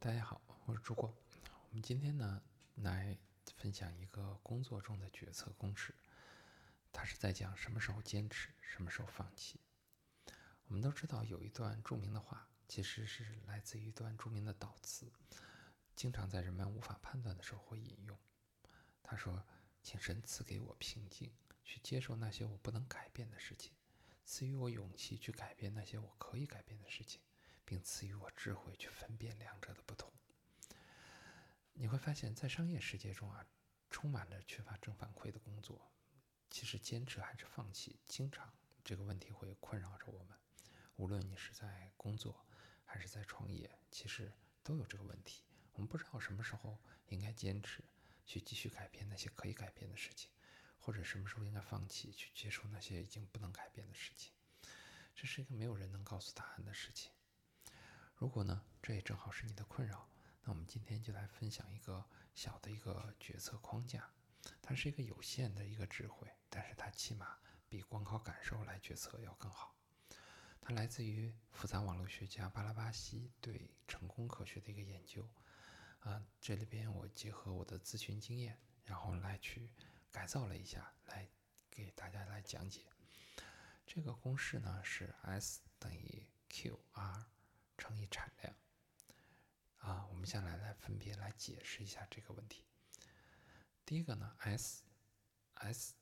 大家好，我是朱国。我们今天呢来分享一个工作中的决策公式，它是在讲什么时候坚持，什么时候放弃。我们都知道有一段著名的话，其实是来自于一段著名的导词，经常在人们无法判断的时候会引用。他说：“请神赐给我平静，去接受那些我不能改变的事情，赐予我勇气去改变那些我可以改变的事情。”并赐予我智慧去分辨两者的不同。你会发现在商业世界中啊，充满着缺乏正反馈的工作。其实坚持还是放弃，经常这个问题会困扰着我们。无论你是在工作还是在创业，其实都有这个问题。我们不知道什么时候应该坚持去继续改变那些可以改变的事情，或者什么时候应该放弃去接受那些已经不能改变的事情。这是一个没有人能告诉答案的事情。如果呢，这也正好是你的困扰，那我们今天就来分享一个小的一个决策框架。它是一个有限的一个智慧，但是它起码比光靠感受来决策要更好。它来自于复杂网络学家巴拉巴西对成功科学的一个研究。啊，这里边我结合我的咨询经验，然后来去改造了一下，来给大家来讲解。这个公式呢是 S 等于 QR。乘以产量，啊，我们先来来分别来解释一下这个问题。第一个呢，S，S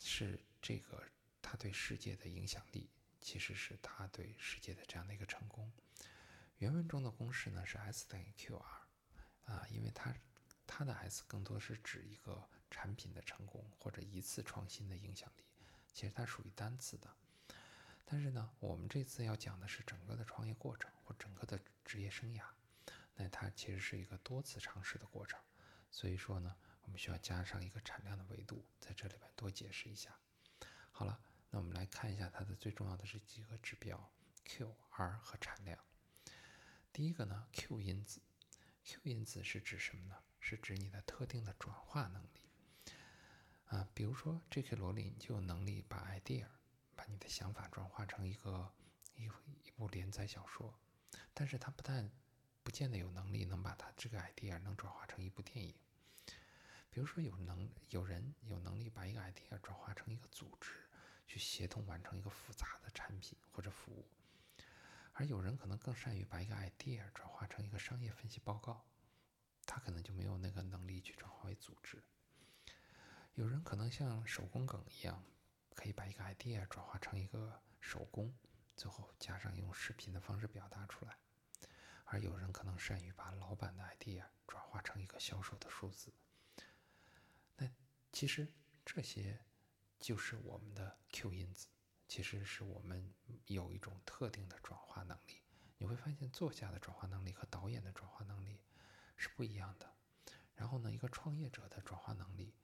是这个它对世界的影响力，其实是它对世界的这样的一个成功。原文中的公式呢是 S 等于 QR，啊，因为它它的 S 更多是指一个产品的成功或者一次创新的影响力，其实它属于单次的。但是呢，我们这次要讲的是整个的创业过程整个的职业生涯，那它其实是一个多次尝试的过程，所以说呢，我们需要加上一个产量的维度，在这里边多解释一下。好了，那我们来看一下它的最重要的是几个指标：Q、R 和产量。第一个呢，Q 因子，Q 因子是指什么呢？是指你的特定的转化能力啊，比如说 J.K. 罗琳就有能力把 idea。把你的想法转化成一个一一部连载小说，但是他不但不见得有能力能把他这个 idea 能转化成一部电影。比如说，有能有人有能力把一个 idea 转化成一个组织，去协同完成一个复杂的产品或者服务，而有人可能更善于把一个 idea 转化成一个商业分析报告，他可能就没有那个能力去转化为组织。有人可能像手工梗一样。可以把一个 idea 转化成一个手工，最后加上用视频的方式表达出来。而有人可能善于把老板的 idea 转化成一个销售的数字。那其实这些就是我们的 Q 因子，其实是我们有一种特定的转化能力。你会发现，作家的转化能力和导演的转化能力是不一样的。然后呢，一个创业者的转化能力，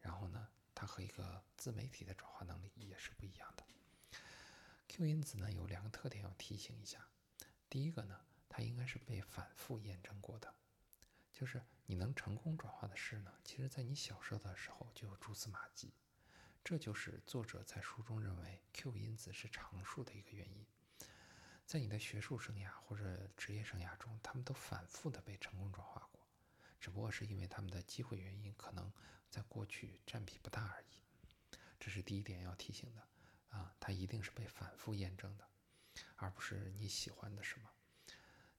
然后呢？它和一个自媒体的转化能力也是不一样的。Q 因子呢有两个特点要提醒一下。第一个呢，它应该是被反复验证过的，就是你能成功转化的事呢，其实在你小时候的时候就有蛛丝马迹。这就是作者在书中认为 Q 因子是常数的一个原因。在你的学术生涯或者职业生涯中，他们都反复的被成功转化过，只不过是因为他们的机会原因可能。在过去占比不大而已，这是第一点要提醒的啊，它一定是被反复验证的，而不是你喜欢的什么。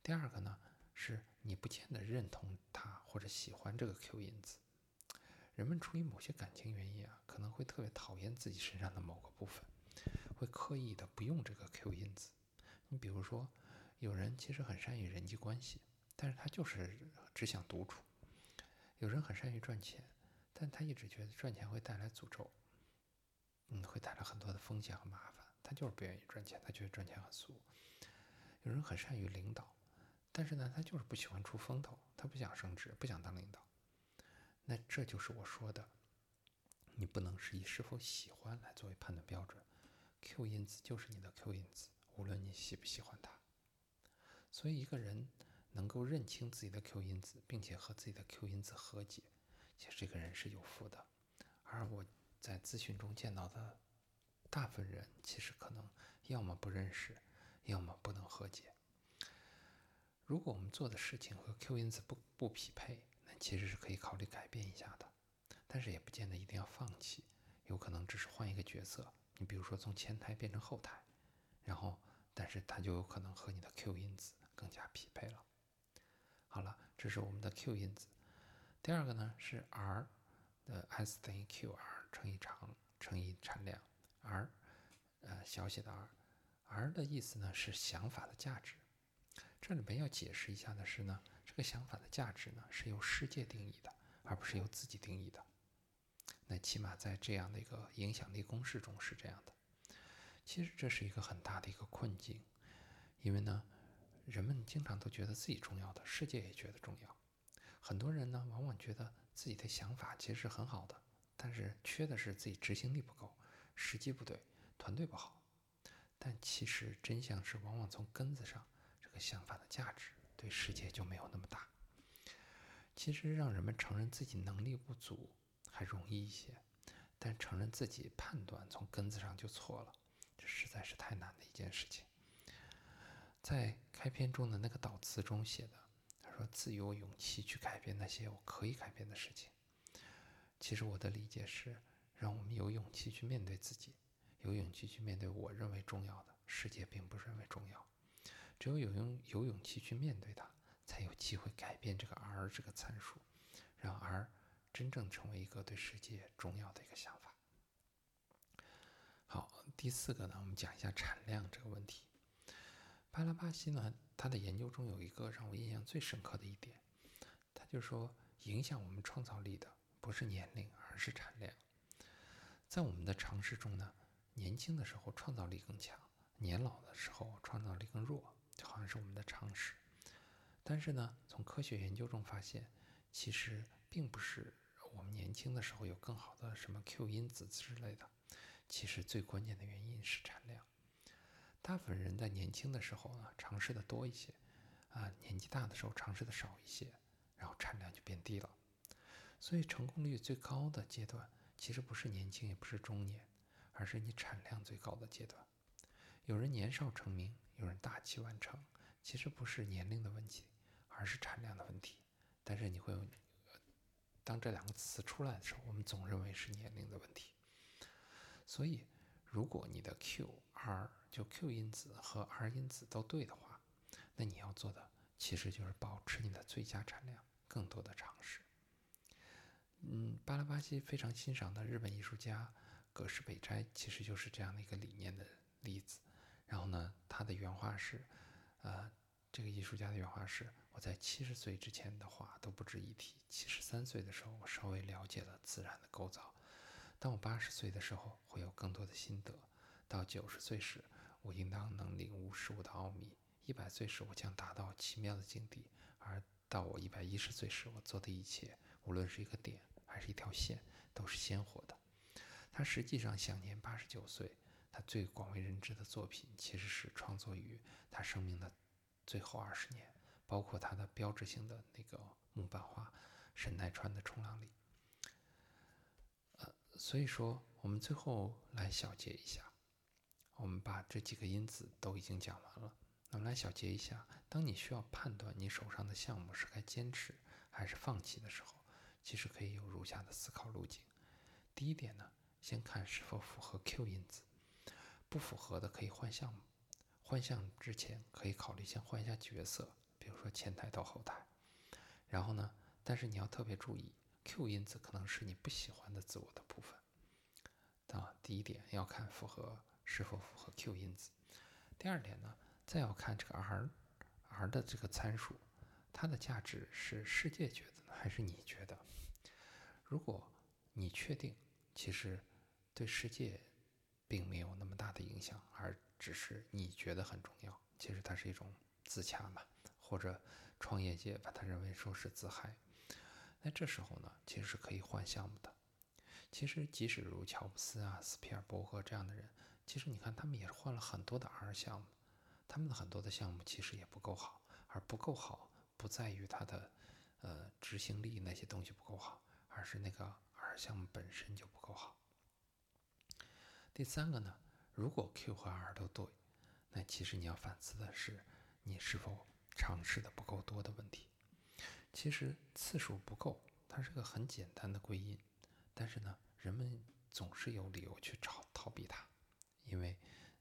第二个呢，是你不见得认同它或者喜欢这个 Q 因子。人们出于某些感情原因啊，可能会特别讨厌自己身上的某个部分，会刻意的不用这个 Q 因子。你比如说，有人其实很善于人际关系，但是他就是只想独处；有人很善于赚钱。但他一直觉得赚钱会带来诅咒，嗯，会带来很多的风险和麻烦。他就是不愿意赚钱，他觉得赚钱很俗。有人很善于领导，但是呢，他就是不喜欢出风头，他不想升职，不想当领导。那这就是我说的，你不能是以是否喜欢来作为判断标准。Q 因子就是你的 Q 因子，无论你喜不喜欢它。所以一个人能够认清自己的 Q 因子，并且和自己的 Q 因子和解。其实这个人是有福的，而我在咨询中见到的大部分人，其实可能要么不认识，要么不能和解。如果我们做的事情和 Q 因子不不匹配，那其实是可以考虑改变一下的，但是也不见得一定要放弃，有可能只是换一个角色。你比如说从前台变成后台，然后但是它就有可能和你的 Q 因子更加匹配了。好了，这是我们的 Q 因子。第二个呢是 R 的 S 等于 QR 乘以长乘以产量，R 呃小写的 r，R 的意思呢是想法的价值。这里面要解释一下的是呢，这个想法的价值呢是由世界定义的，而不是由自己定义的。那起码在这样的一个影响力公式中是这样的。其实这是一个很大的一个困境，因为呢，人们经常都觉得自己重要的，世界也觉得重要。很多人呢，往往觉得自己的想法其实是很好的，但是缺的是自己执行力不够，时机不对，团队不好。但其实真相是，往往从根子上。这个想法的价值对世界就没有那么大。其实让人们承认自己能力不足还容易一些，但承认自己判断从根子上就错了，这实在是太难的一件事情。在开篇中的那个导词中写的，他说：“自有勇气去改变那些我可以改变的事情。”其实我的理解是，让我们有勇气去面对自己，有勇气去面对我认为重要的世界，并不认为重要。只有有勇有勇气去面对它，才有机会改变这个 R 这个参数，让 R 真正成为一个对世界重要的一个想法。好，第四个呢，我们讲一下产量这个问题。巴拉巴西呢，他的研究中有一个让我印象最深刻的一点，他就说，影响我们创造力的不是年龄，而是产量。在我们的常识中呢，年轻的时候创造力更强，年老的时候创造力更弱。好像是我们的常识，但是呢，从科学研究中发现，其实并不是我们年轻的时候有更好的什么 Q 因子之类的。其实最关键的原因是产量。大部分人在年轻的时候呢，尝试的多一些，啊，年纪大的时候尝试的少一些，然后产量就变低了。所以成功率最高的阶段，其实不是年轻，也不是中年，而是你产量最高的阶段。有人年少成名。有人大器晚成，其实不是年龄的问题，而是产量的问题。但是你会有，当这两个词出来的时候，我们总认为是年龄的问题。所以，如果你的 Q、R 就 Q 因子和 R 因子都对的话，那你要做的其实就是保持你的最佳产量，更多的尝试。嗯，巴拉巴西非常欣赏的日本艺术家葛饰北斋，其实就是这样的一个理念的例子。然后呢，他的原话是，呃，这个艺术家的原话是：我在七十岁之前的话都不值一提，七十三岁的时候我稍微了解了自然的构造，当我八十岁的时候会有更多的心得，到九十岁时我应当能领悟事物的奥秘，一百岁时我将达到奇妙的境地，而到我一百一十岁时，我做的一切，无论是一个点还是一条线，都是鲜活的。他实际上享年八十九岁。他最广为人知的作品，其实是创作于他生命的最后二十年，包括他的标志性的那个木版画《神奈川的冲浪里》。呃，所以说，我们最后来小结一下，我们把这几个因子都已经讲完了。那么来小结一下，当你需要判断你手上的项目是该坚持还是放弃的时候，其实可以有如下的思考路径。第一点呢，先看是否符合 Q 因子。不符合的可以换项目，换项目之前可以考虑先换一下角色，比如说前台到后台。然后呢，但是你要特别注意，Q 因子可能是你不喜欢的自我的部分。啊，第一点要看符合是否符合 Q 因子。第二点呢，再要看这个 R，R 的这个参数，它的价值是世界觉得呢，还是你觉得？如果你确定，其实对世界。并没有那么大的影响，而只是你觉得很重要。其实它是一种自洽嘛，或者创业界把它认为说是自嗨。那这时候呢，其实是可以换项目的。其实即使如乔布斯啊、斯皮尔伯格这样的人，其实你看他们也是换了很多的 R 项目，他们的很多的项目其实也不够好。而不够好，不在于他的呃执行力那些东西不够好，而是那个 R 项目本身就不够好。第三个呢，如果 Q 和 R 都对，那其实你要反思的是，你是否尝试的不够多的问题。其实次数不够，它是个很简单的归因，但是呢，人们总是有理由去逃逃避它，因为，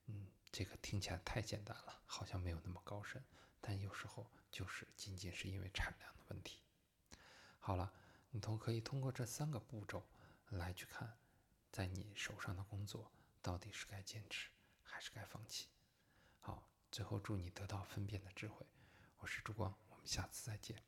嗯，这个听起来太简单了，好像没有那么高深，但有时候就是仅仅是因为产量的问题。好了，你都可以通过这三个步骤来去看，在你手上的工作到底是该坚持还是该放弃。好，最后祝你得到分辨的智慧。我是朱光，我们下次再见。